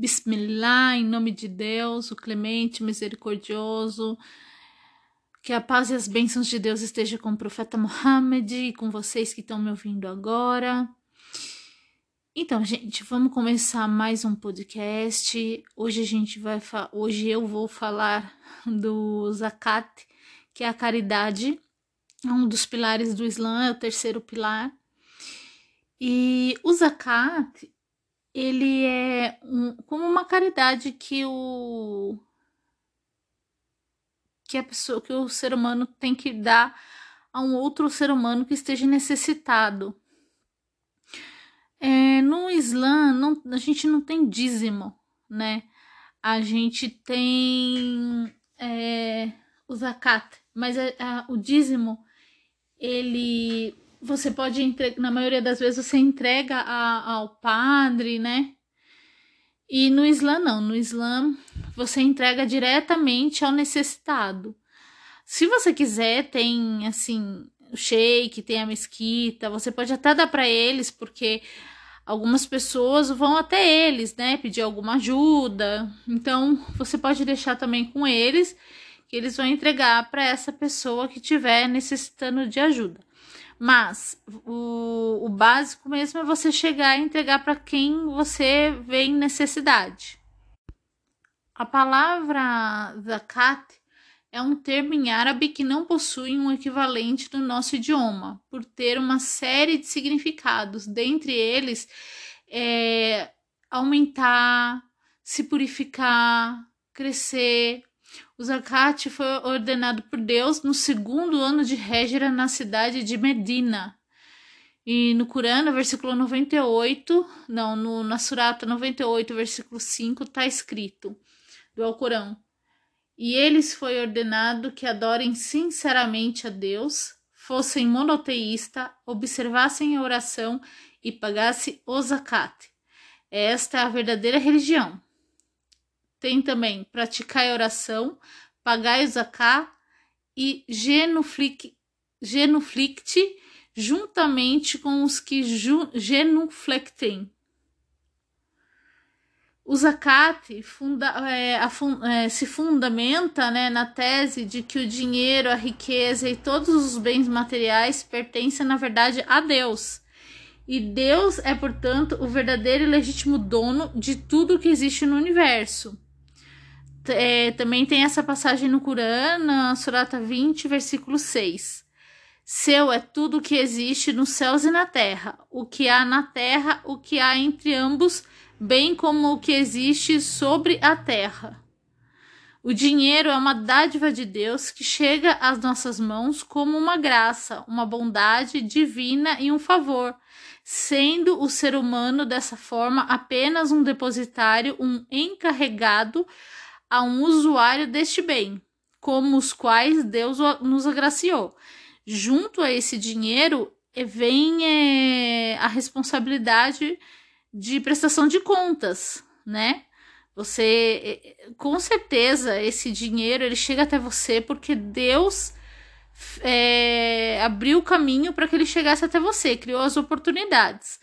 Bismillah, em nome de Deus, o clemente, misericordioso. Que a paz e as bênçãos de Deus estejam com o profeta Muhammad e com vocês que estão me ouvindo agora. Então, gente, vamos começar mais um podcast. Hoje a gente vai hoje eu vou falar do zakat, que é a caridade, é um dos pilares do Islã, é o terceiro pilar. E o zakat, ele é caridade que o que a pessoa que o ser humano tem que dar a um outro ser humano que esteja necessitado. É, no Islã, não, a gente não tem dízimo, né? A gente tem é, o zakat, mas a, a, o dízimo, ele você pode entregar, na maioria das vezes você entrega a, ao padre, né? E no Islã não, no Islã você entrega diretamente ao necessitado. Se você quiser, tem assim, o sheik, tem a mesquita, você pode até dar para eles, porque algumas pessoas vão até eles, né, pedir alguma ajuda. Então, você pode deixar também com eles, que eles vão entregar para essa pessoa que estiver necessitando de ajuda. Mas o, o básico mesmo é você chegar e entregar para quem você vê em necessidade. A palavra zakat é um termo em árabe que não possui um equivalente no nosso idioma, por ter uma série de significados, dentre eles é aumentar, se purificar, crescer, o zakat foi ordenado por Deus no segundo ano de Hégira na cidade de Medina. E no Corão, no versículo 98, não, no, na Surata 98, versículo 5, está escrito do Alcorão. E eles foi ordenado que adorem sinceramente a Deus, fossem monoteísta, observassem a oração e pagassem o zakat. Esta é a verdadeira religião. Tem também praticar a oração, pagar zaká e genuflicte juntamente com os que genuflectem. O zakat funda, é, é, se fundamenta né, na tese de que o dinheiro, a riqueza e todos os bens materiais pertencem, na verdade, a Deus. E Deus é, portanto, o verdadeiro e legítimo dono de tudo que existe no universo é, também tem essa passagem no Corão, na Surata 20, versículo 6. Seu é tudo o que existe nos céus e na terra, o que há na terra, o que há entre ambos, bem como o que existe sobre a terra. O dinheiro é uma dádiva de Deus que chega às nossas mãos como uma graça, uma bondade divina e um favor, sendo o ser humano dessa forma apenas um depositário, um encarregado a um usuário deste bem, como os quais Deus nos agraciou. Junto a esse dinheiro eh, vem é, a responsabilidade de prestação de contas, né? Você, eh, com certeza, esse dinheiro ele chega até você porque Deus é, abriu o caminho para que ele chegasse até você, criou as oportunidades.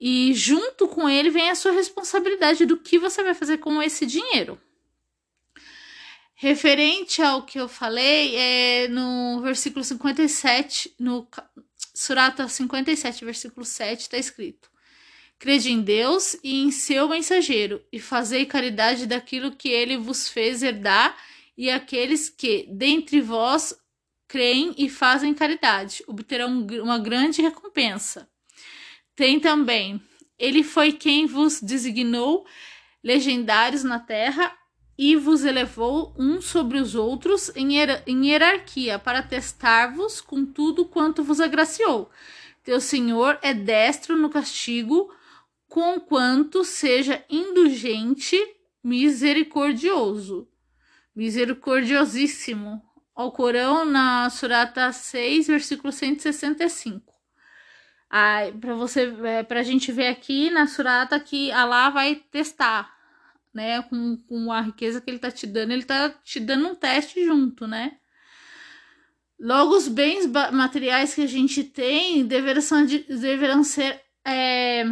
E junto com ele vem a sua responsabilidade do que você vai fazer com esse dinheiro. Referente ao que eu falei, é no versículo 57, no Surata 57, versículo 7, está escrito: Crede em Deus e em seu mensageiro, e fazei caridade daquilo que ele vos fez herdar, e aqueles que, dentre vós, creem e fazem caridade, obterão uma grande recompensa. Tem também, ele foi quem vos designou legendários na terra e vos elevou uns sobre os outros em, em hierarquia, para testar-vos com tudo quanto vos agraciou. Teu Senhor é destro no castigo, conquanto seja indulgente, misericordioso. Misericordiosíssimo. Ao Corão, na Surata 6, versículo 165. Para você, é, para a gente ver aqui na Surata que Allah vai testar né, com, com a riqueza que ele tá te dando, ele tá te dando um teste junto, né? Logo, os bens materiais que a gente tem deverão, deverão ser é,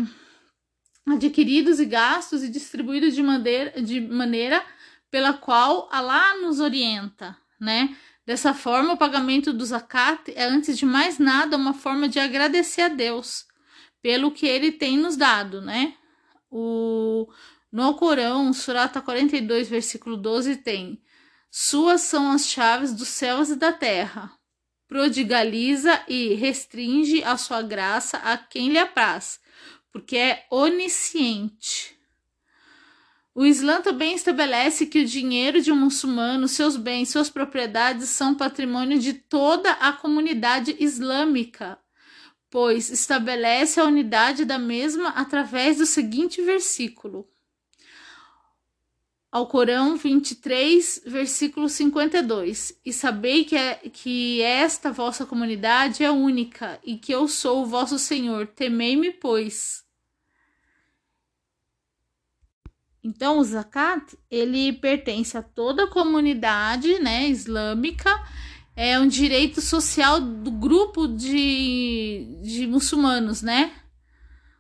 adquiridos e gastos e distribuídos de maneira, de maneira pela qual Allah nos orienta, né? Dessa forma, o pagamento do zakat é, antes de mais nada, uma forma de agradecer a Deus pelo que ele tem nos dado, né? O, no Corão, Surata 42, versículo 12, tem: Suas são as chaves dos céus e da terra. Prodigaliza e restringe a sua graça a quem lhe apraz, porque é onisciente. O Islã também estabelece que o dinheiro de um muçulmano, seus bens, suas propriedades são patrimônio de toda a comunidade islâmica, pois estabelece a unidade da mesma através do seguinte versículo. Ao Corão 23, versículo 52. E sabei que, é, que esta vossa comunidade é única e que eu sou o vosso Senhor. Temei-me, pois. Então, o zakat, ele pertence a toda a comunidade, né, islâmica é um direito social do grupo de, de muçulmanos, né?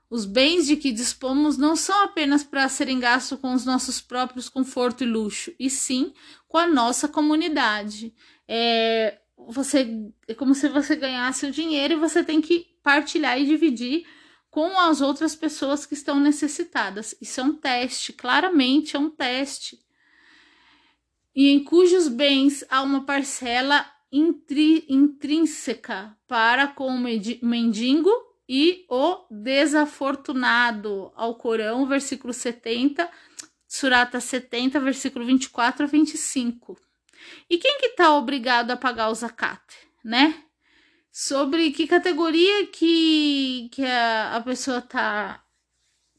Os bens de que dispomos não são apenas para serem gastos com os nossos próprios conforto e luxo, e sim com a nossa comunidade. É, você, é como se você ganhasse o dinheiro e você tem que partilhar e dividir com as outras pessoas que estão necessitadas. Isso é um teste, claramente é um teste. E em cujos bens há uma parcela intri, intrínseca para com o mendigo e o desafortunado. Ao Corão, versículo 70, Surata 70, versículo 24 a 25. E quem que tá obrigado a pagar o zakat, né? Sobre que categoria que, que a, a pessoa tá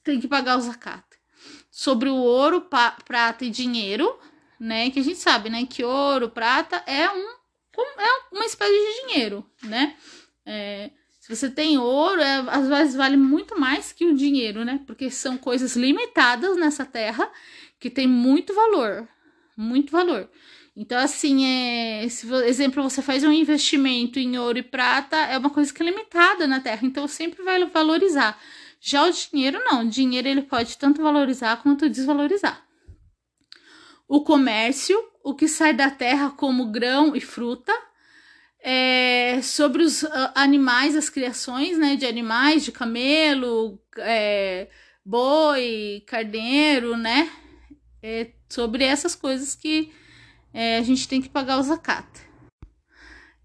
tem que pagar o zakat? Sobre o ouro, pa, prata e dinheiro, né? Que a gente sabe, né? Que ouro, prata é um é uma espécie de dinheiro, né? É, se você tem ouro, é, às vezes vale muito mais que o dinheiro, né? Porque são coisas limitadas nessa terra que tem muito valor, muito valor. Então, assim, é, se, exemplo, você faz um investimento em ouro e prata, é uma coisa que é limitada na terra, então sempre vai valorizar. Já o dinheiro, não. O dinheiro ele pode tanto valorizar quanto desvalorizar. O comércio, o que sai da terra como grão e fruta, é, sobre os uh, animais, as criações né, de animais, de camelo, é, boi, carneiro, né? É, sobre essas coisas que é, a gente tem que pagar o zakat.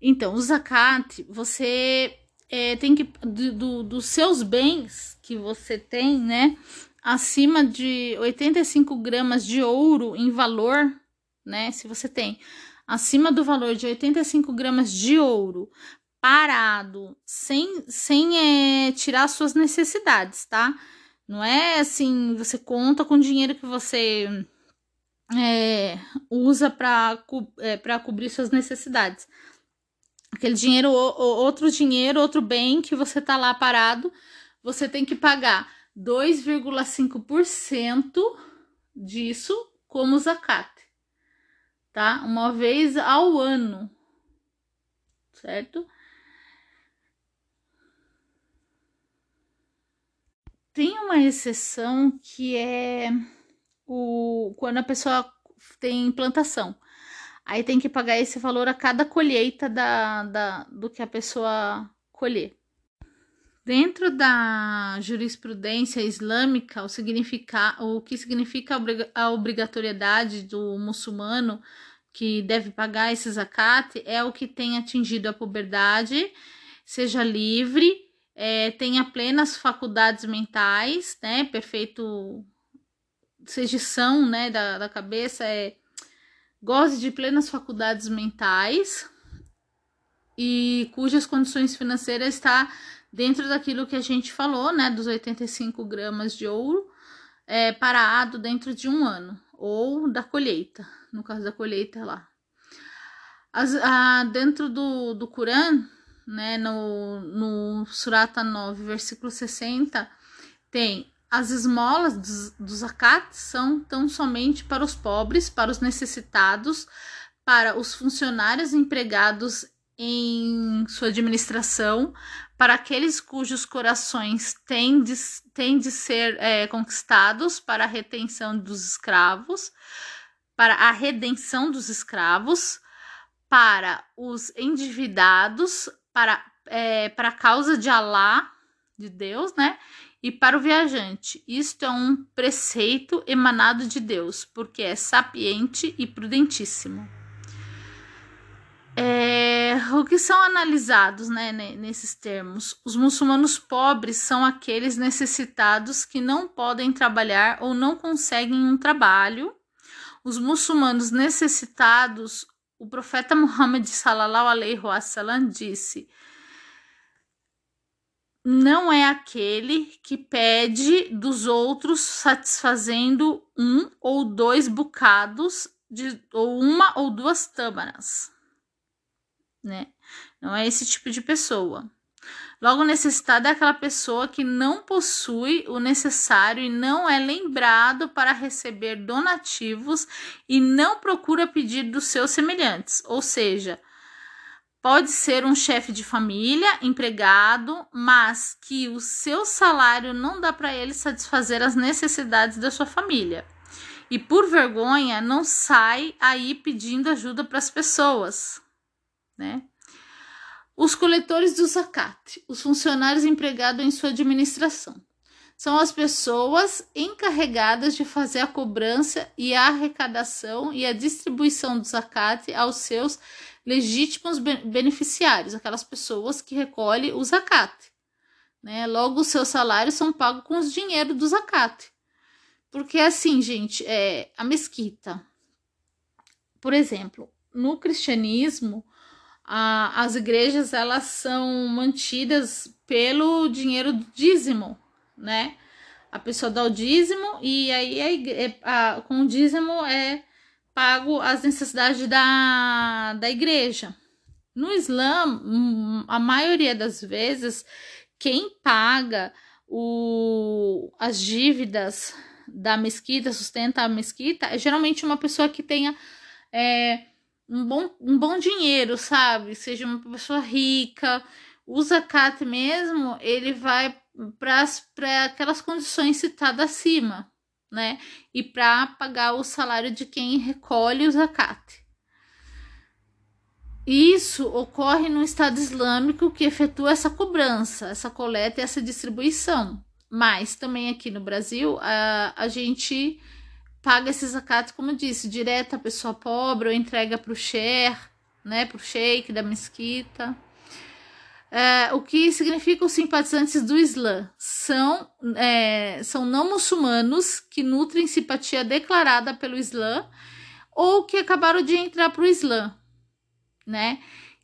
Então, o zakat, você é, tem que, do, do, dos seus bens que você tem, né? Acima de 85 gramas de ouro em valor, né? Se você tem acima do valor de 85 gramas de ouro parado, sem, sem é, tirar suas necessidades, tá? Não é assim, você conta com o dinheiro que você é, usa para é, cobrir suas necessidades. Aquele dinheiro, outro dinheiro, outro bem que você tá lá parado, você tem que pagar 2,5% disso como zakat tá? Uma vez ao ano, certo? Tem uma exceção que é o quando a pessoa tem plantação. Aí tem que pagar esse valor a cada colheita da, da, do que a pessoa colher. Dentro da jurisprudência islâmica, o, significa, o que significa a obrigatoriedade do muçulmano que deve pagar esse zakat é o que tem atingido a puberdade, seja livre, é, tenha plenas faculdades mentais, né, perfeito sejeição, né, da, da cabeça, é, goze de plenas faculdades mentais e cujas condições financeiras está dentro daquilo que a gente falou, né, dos 85 gramas de ouro é, parado dentro de um ano, ou da colheita, no caso da colheita lá. As, a, dentro do, do Corão, né, no, no Surata 9, versículo 60, tem as esmolas dos, dos zakat são tão somente para os pobres, para os necessitados, para os funcionários empregados em sua administração, para aqueles cujos corações têm de, têm de ser é, conquistados para a retenção dos escravos, para a redenção dos escravos, para os endividados, para, é, para a causa de Alá, de Deus, né? E para o viajante, isto é um preceito emanado de Deus, porque é sapiente e prudentíssimo. É, o que são analisados né, nesses termos? Os muçulmanos pobres são aqueles necessitados que não podem trabalhar ou não conseguem um trabalho. Os muçulmanos necessitados, o profeta Muhammad sallallahu alaihi wasallam disse: não é aquele que pede dos outros satisfazendo um ou dois bocados de ou uma ou duas tâmaras né? Não é esse tipo de pessoa. Logo, necessitada é aquela pessoa que não possui o necessário e não é lembrado para receber donativos e não procura pedir dos seus semelhantes. Ou seja, pode ser um chefe de família, empregado, mas que o seu salário não dá para ele satisfazer as necessidades da sua família. E por vergonha não sai aí pedindo ajuda para as pessoas né? Os coletores do zakat, os funcionários empregados em sua administração, são as pessoas encarregadas de fazer a cobrança e a arrecadação e a distribuição do zakat aos seus legítimos beneficiários, aquelas pessoas que recolhem o zakat. Né? Logo, os seus salários são pagos com os dinheiro do zakat. Porque assim, gente, é, a mesquita, por exemplo, no cristianismo, a, as igrejas elas são mantidas pelo dinheiro do dízimo, né? A pessoa dá o dízimo e aí a, a, com o dízimo é pago as necessidades da, da igreja. No Islã, hum, a maioria das vezes, quem paga o, as dívidas da mesquita, sustenta a mesquita, é geralmente uma pessoa que tenha é, um bom, um bom dinheiro, sabe? Seja uma pessoa rica. O zakat mesmo, ele vai para aquelas condições citadas acima, né? E para pagar o salário de quem recolhe o zakat. Isso ocorre no Estado Islâmico que efetua essa cobrança, essa coleta e essa distribuição. Mas também aqui no Brasil, a, a gente paga esse zakat, como eu disse, direto à pessoa pobre ou entrega para o sheikh, né, para o sheik da mesquita. É, o que significa os simpatizantes do Islã? São, é, são não muçulmanos que nutrem simpatia declarada pelo Islã ou que acabaram de entrar para o Islã, né?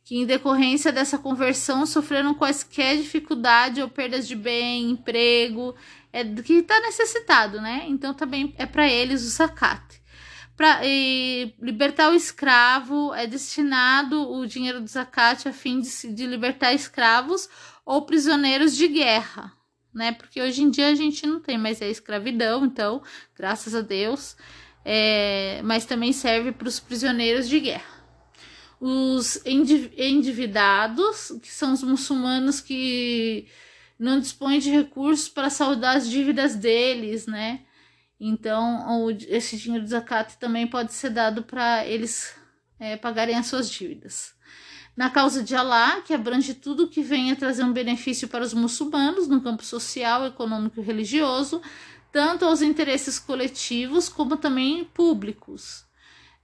Que em decorrência dessa conversão sofreram quaisquer dificuldade ou perdas de bem, emprego, é, que está necessitado, né? Então também é para eles o zakat. Para libertar o escravo é destinado o dinheiro do zakat a fim de, de libertar escravos ou prisioneiros de guerra, né? Porque hoje em dia a gente não tem mais a escravidão, então, graças a Deus, é, mas também serve para os prisioneiros de guerra. Os endividados, que são os muçulmanos que não dispõe de recursos para saldar as dívidas deles, né? Então, esse dinheiro do zakat também pode ser dado para eles é, pagarem as suas dívidas. Na causa de Alá, que abrange tudo que venha trazer um benefício para os muçulmanos no campo social, econômico e religioso, tanto aos interesses coletivos como também públicos.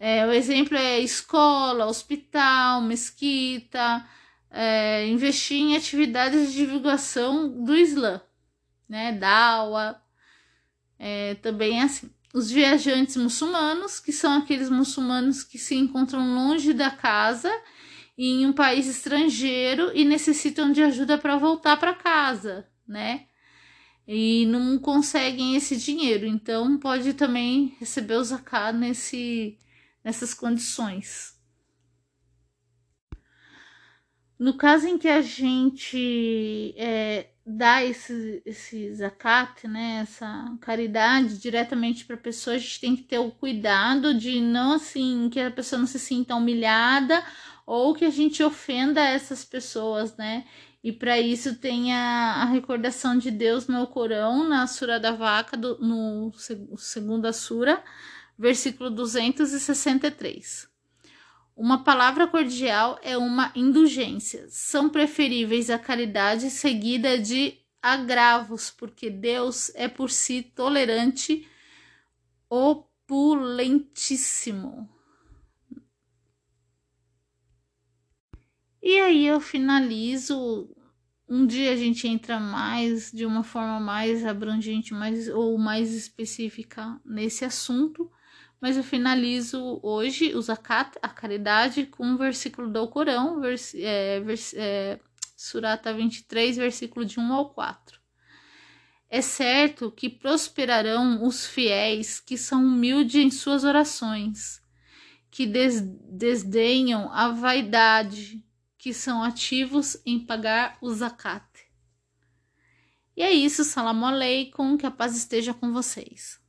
É, o exemplo é escola, hospital, mesquita, é, investir em atividades de divulgação do Islã, né? Dawa, é, também é assim. Os viajantes muçulmanos, que são aqueles muçulmanos que se encontram longe da casa em um país estrangeiro e necessitam de ajuda para voltar para casa, né? E não conseguem esse dinheiro, então pode também receber o zakat nesse, nessas condições. No caso em que a gente é, dá esse, esse zakat, né, essa caridade diretamente para a pessoa, a gente tem que ter o cuidado de não assim que a pessoa não se sinta humilhada ou que a gente ofenda essas pessoas, né? E para isso tem a, a, recordação de Deus no Corão, na Sura da Vaca, do, no segunda Sura, versículo 263. Uma palavra cordial é uma indulgência. São preferíveis a caridade seguida de agravos, porque Deus é por si tolerante, opulentíssimo. E aí eu finalizo. Um dia a gente entra mais de uma forma mais abrangente, mais ou mais específica nesse assunto, mas eu finalizo hoje o zakat, a caridade, com um versículo do Corão, vers, é, vers, é, Surata 23, versículo de 1 ao 4. É certo que prosperarão os fiéis que são humildes em suas orações, que des desdenham a vaidade, que são ativos em pagar o zakat. E é isso, salam aleikum, que a paz esteja com vocês.